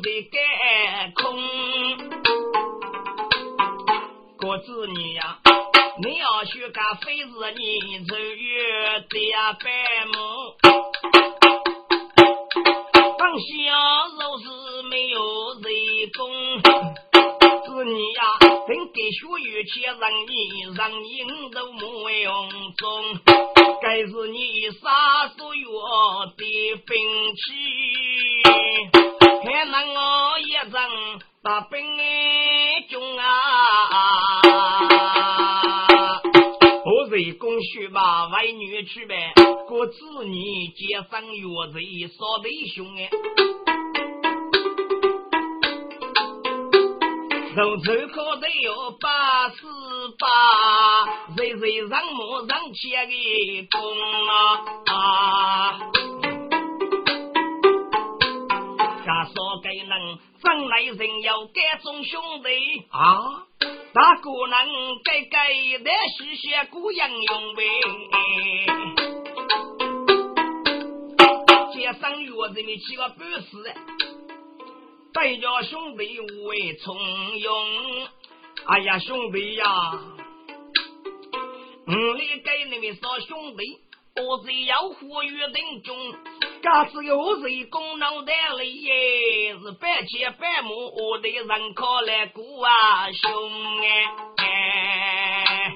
在干空。国子女呀，你要学个非是你走月的白目，当小肉是没有人工。子女呀，等给学语且让你让你都莫用中，该是你杀所有的兵器，还能我一人把兵中啊！我是公学吧，为女去呗，过子女接上月子少弟兄哎。从此可得有八十八，人人让木让钱的功啊！能真来人要该种兄弟啊，大哥能该该的是些姑娘用呗。街上月子你起个本事。带着兄弟为从容，哎呀兄弟呀，我来给你们说兄弟，我是要活于人中，假使有谁功劳得来耶，是百千百亩我的人可来过啊兄哎，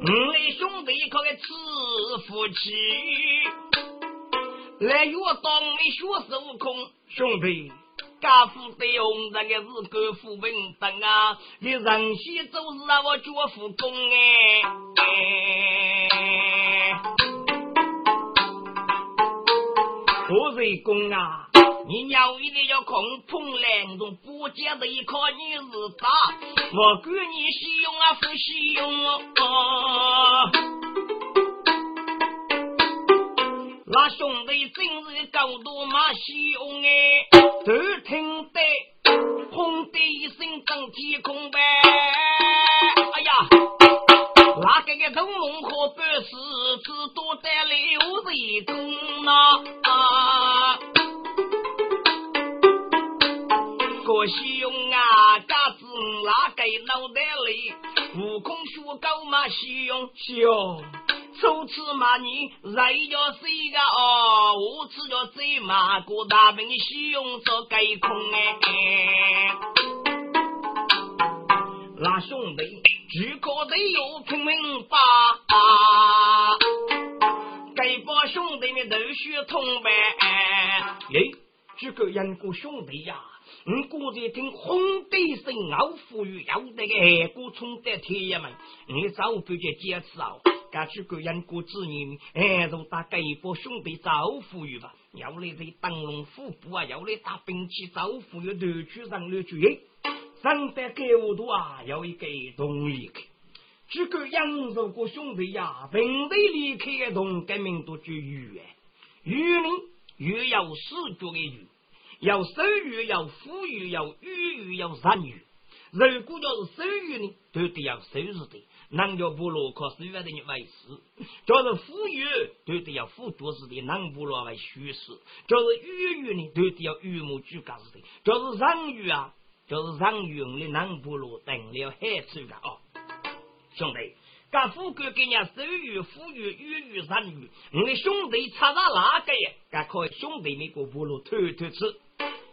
我的兄弟可给吃福气。来月当没学孙悟空，兄弟，家父对红这个是国富民等啊，你人西做事啊，我脚夫公哎，我是公啊，你鸟一定要空碰两种不见的一颗你是大，我管你使用啊，不使用哦。那兄弟今日高度马雄哎，都听得轰的一声震天空呗！个个东龙和本事只多得六人功啊！个兄啊，嘎子那个脑袋里，悟空学高马雄雄。初次骂你，人要谁个哦？我只要最骂过大兵西用做盖空哎！那兄弟，只可得有拼命吧？该把兄弟们都血通呗！哎，这个人过兄弟呀，我估计听红地声，傲富裕要那个海国冲得天爷们，你早不就坚持哦？家去个人过子女，哎，就打给一波兄弟招呼于吧。要来这灯笼虎步啊，要来打兵器招呼于头去上了去。上得给我多啊，要一个动力去。这个扬州过兄弟呀，平地离开同革命都就鱼哎，鱼呢，鱼要四脚的鱼，要收鱼，要富裕，要鱼鱼，要善鱼。如果要是收鱼呢，都得要收拾的。南叫部落靠十万的人为事，叫是富裕都得要富多似的，南部落为虚实；叫是渔渔呢，都得要渔牧居家似的；叫是人鱼啊，就是人鱼，我们南部落等了海处的哦。兄弟，干富贵给人家收鱼、富裕、渔渔、人鱼，我们兄弟插到哪个呀？干可以兄弟每个部落偷偷吃。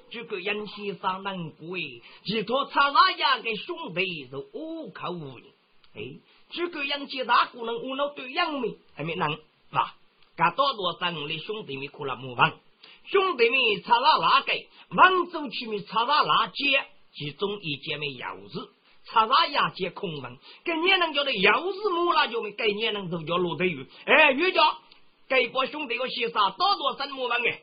这个杨先生难过哎，其他插哪样的兄弟都无口无言。哎，诸葛杨家大姑能无脑对杨梅还没能吧？噶多多三的兄弟们哭了木房，兄弟们查拉拉个，王州区们查拉拉街，其中一间没钥匙，查查亚街空门，跟年人叫的钥匙木那就没给年人都叫罗德雨，哎，又叫给个兄弟个先生多多三木房哎，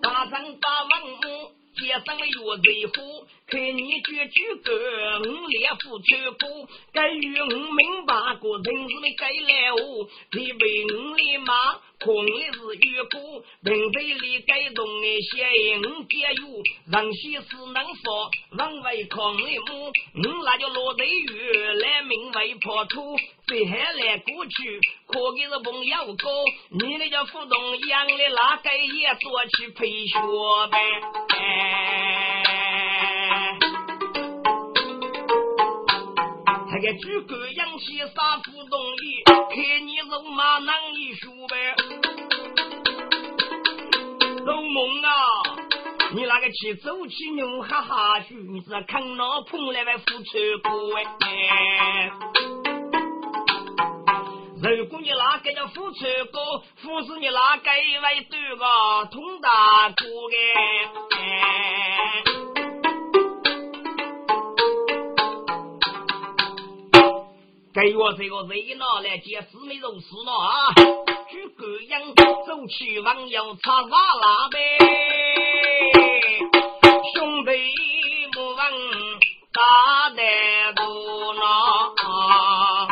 大山大王木，街上的月子虎。看你句句歌，我列副唱歌，该与我明白过，人是没该来我，你为我立马，空的是月过，平辈里该动的些，我节约，让些事能说，让为空的母，我那就落地狱来名为破土，最还来过去，可给是朋友哥，你那叫互动养的那个也做起培学呗。那个诸葛杨起杀不动意，看你肉麻难以说呗。老孟啊，你那个去走起牛哈哈去，你是看老碰来为扶车过哎。如果你那个叫扶车过，扶是你那个为对个通大哥哎。给我这个热闹来见四妹肉丝了啊！举个样走起王要插瓦拉呗，兄弟莫问大得多啊！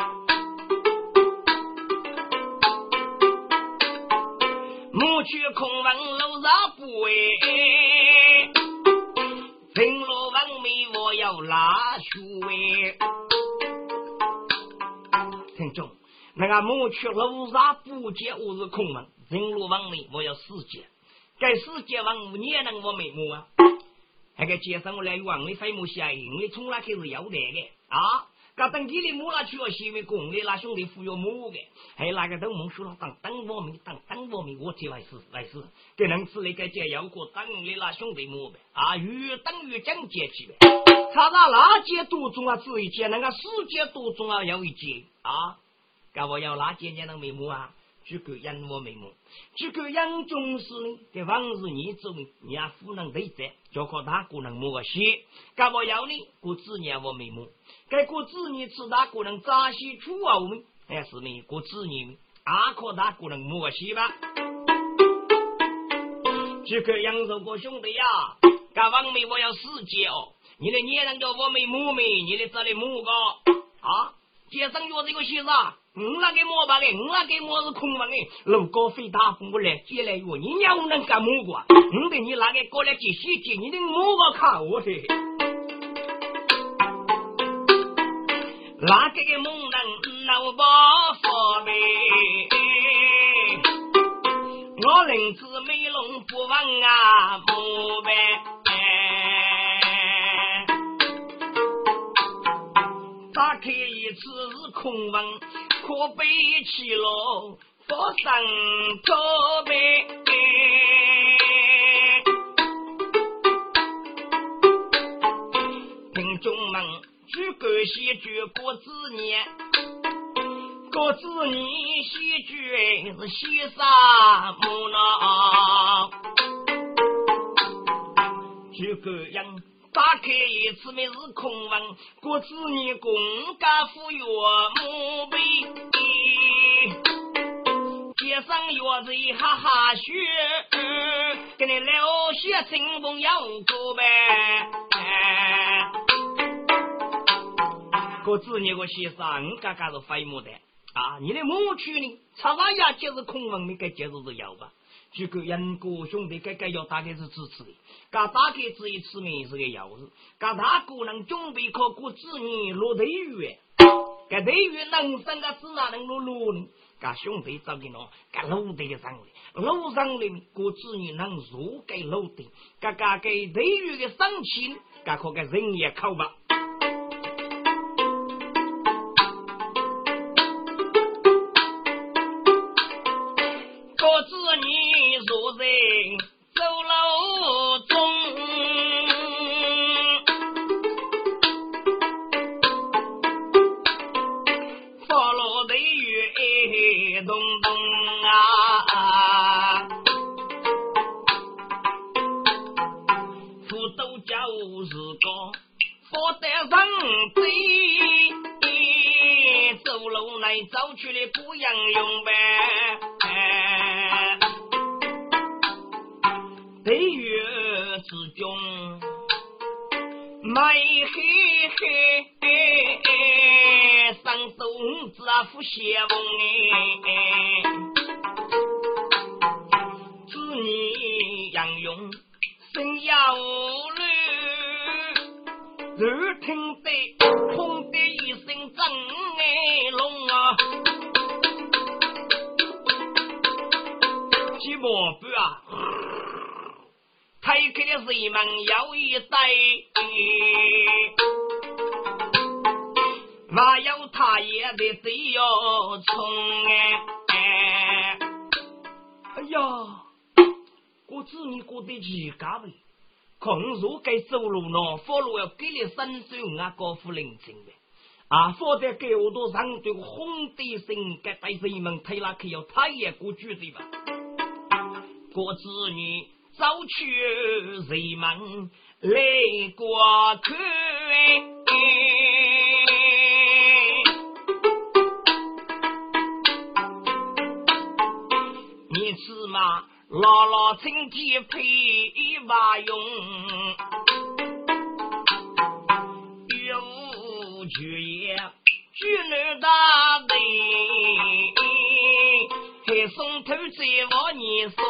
莫去空问楼上不哎，平路王妹我要拉去听那个莫去路上不见我是空门，人路往里我要世界，该世界往你也能我眉目啊？那个街上我来往里飞木下影，你从哪开始要得的啊？噶等你的木那去了，西面公的那兄弟扶着木的，还有那个都蒙说了当当我们当当我们，我这为是为是，给能吃那个解要过当的那兄弟木呗啊，越等越讲阶级呗。他那哪节多重啊？只一节，那个世界多重啊？有一节啊！噶我要哪节年能眉目啊？诸葛亮我眉目，诸葛亮重视呢，给往日你做，你也不能对责，就靠他个人摸个些。噶我要呢，过子年我眉目，该过子年吃他个人扎西出啊我们，还是呢过子年，阿靠他个人摸个些吧。诸葛亮说过兄弟呀，噶王妹我要世界哦。你的年人叫我没母没，你的这里母个啊？街上约这个些啥？我那个么吧的，我那个么是空房的，路高飞大风不来，接来约你娘能干么个？我的你那个过来接细节，你的母个看我的，那个个猛人闹不发呗？我人子美龙不忘啊母呗。打开一次是空文，可悲起了佛生托呗。听众们，举个戏剧过子年，过子年戏剧是戏啥么呢？举个样。打开一次没是空文，国子你公家富岳墓碑，街上月子一哈哈学，给你留下新朋友过呗。国子你个先生，嘎嘎是废墓的啊！你的墓区呢？插上呀，就是空文，你该接着是要吧？这个杨哥兄弟，该该要大概是支持的。噶大概这一次呢是个钥匙，噶他个人准备考过子女落地狱，噶地狱能生个子哪能落落呢？噶兄弟找给侬，噶路地上的路上的过子女能入给路地，噶噶给地狱的生气，噶可个人也考吧。去了不杨勇呗。北岳之中，美嘿嘿，上手子啊，不写哎。祝你杨生涯绿，绿，听。开开的水门有一塞，没有他也得只有冲哎！哎呀，我子你过得几家呗？空如该走路呢，佛路要给你三岁啊，高夫领情的啊，否则给我都上对红的心，该带水门推拉去要他也过去的吧？过子女。走去人们来过看，你吃嘛？老老春天配马用，岳父举业举女大队，还送头在往你送。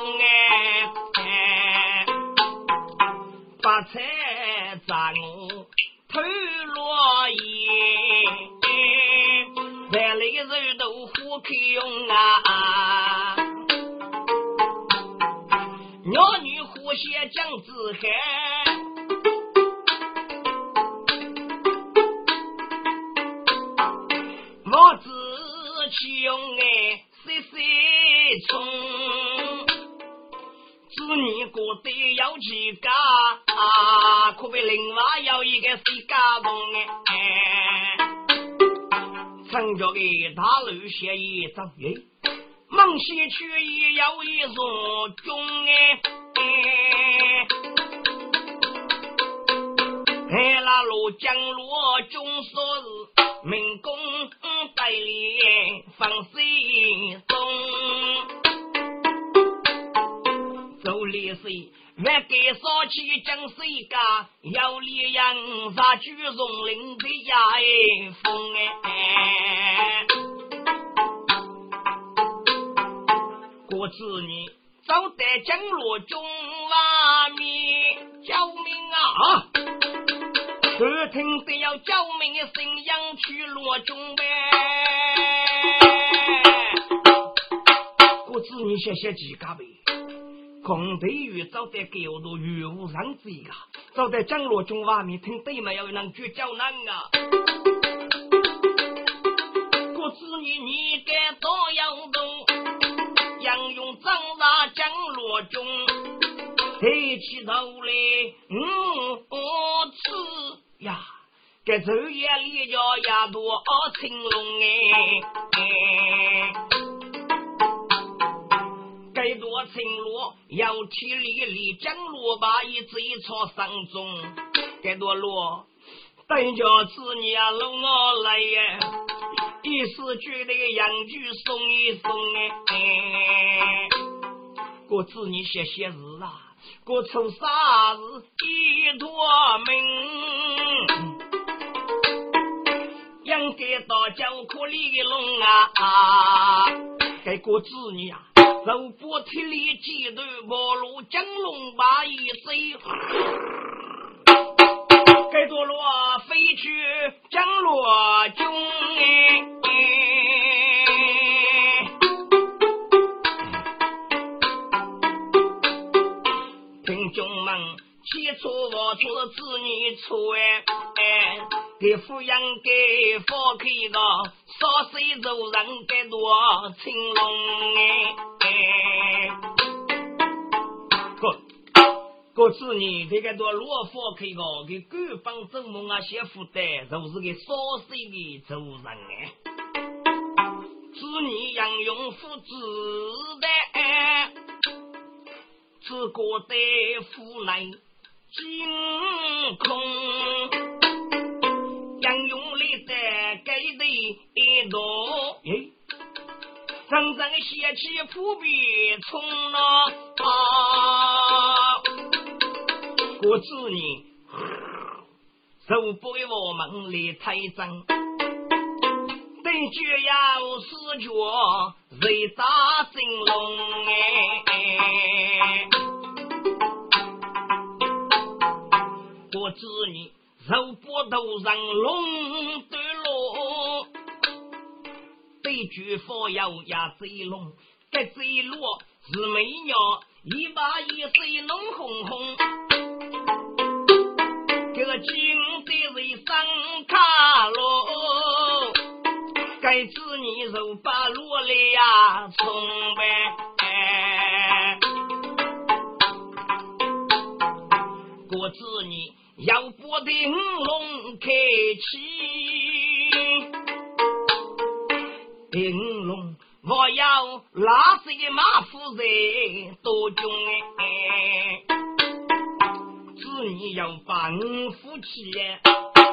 发财砸我头落叶，来了个肉豆腐可用啊！鸟女呼血江子海，我子去用哎，细细冲。子女过得要几家，可比另外有一个是家中哎。城郊的大路写一张哎，孟西区也有一座钟哎。哎，那路江路中说是民工代理放水中。走历史，万给烧起江水家？要力人杀举荣领的家哎风哎！过子女走在江路中外面救命啊！耳听得要救命的声音去落中呗。过子女谢谢几家呗。空对于走在狗路雨无上子一个，走在江路中外面听对没有人去叫难啊！故子你你该多要动，杨勇长大江路中，抬起头来，嗯，我吃呀，该昼夜里叫呀多青龙哎。再多青罗要体力力将罗把一直一朝上中，该多罗等叫子娘搂我来呀，一时觉得杨菊送一送哎，过子你写写字啊，过出啥子一坨命，应该到江口里的龙啊，该过子女啊。肉不体力几头毛路江龙把一追，该多罗飞去江罗中哎，听众们起初我做子女错哎，给抚养给放开个，少岁做人该多青龙哎。个子女这个多罗佛开个，给官方做梦啊，写负担，就是给少岁的主人哎。子女养用父子的，只觉得父来惊空，养用里的给的一多哎。真正邪气扑鼻冲了啊！我子女受不我们来太真。等脚要死脚，谁打真龙哎？我知你肉不头上龙得落，对举佛要压贼龙，该贼龙是美鸟，一把一水龙红红，个金的为上卡罗，该知你肉把落来呀，冲呗，我知你。要不得五龙开启，五龙我要拉些马夫人多中哎，你要帮扶起来，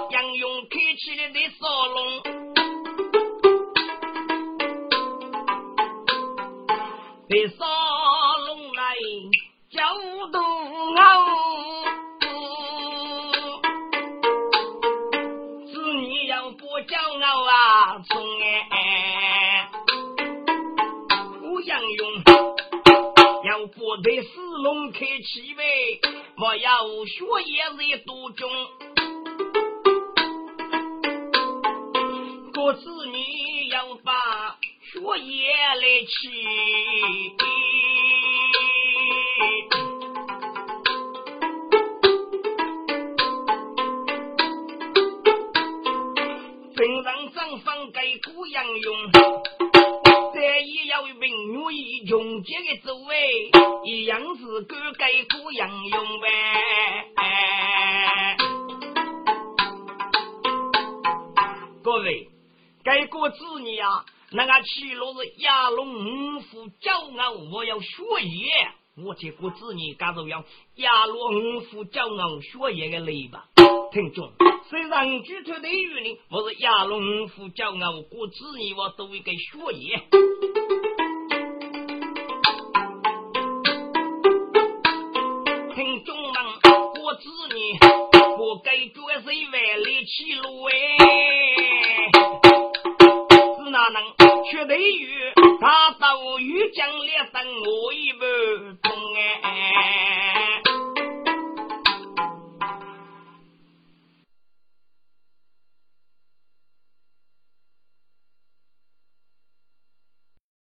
杨勇开起了那沙龙，那沙龙来叫骄傲，子女要不骄傲啊，从哎，我杨勇要不那四龙开起来。莫要学业累多中，各子女要把学业来起，分让账房给姑娘用。也要名女以穷节的滋味，一样是哥给姑杨用呗。各位，该过子女啊，那个七路是亚龙五虎骄傲，我要学业，我这个子女干着要亚龙五虎骄傲学业的累吧。听众，虽然举头的雨呢，我是亚龙虎骄傲，过子女我都一个学业。听众们，过子女不该绝谁外力起路哎，是哪能学得雨，大刀雨将烈等我一不通哎。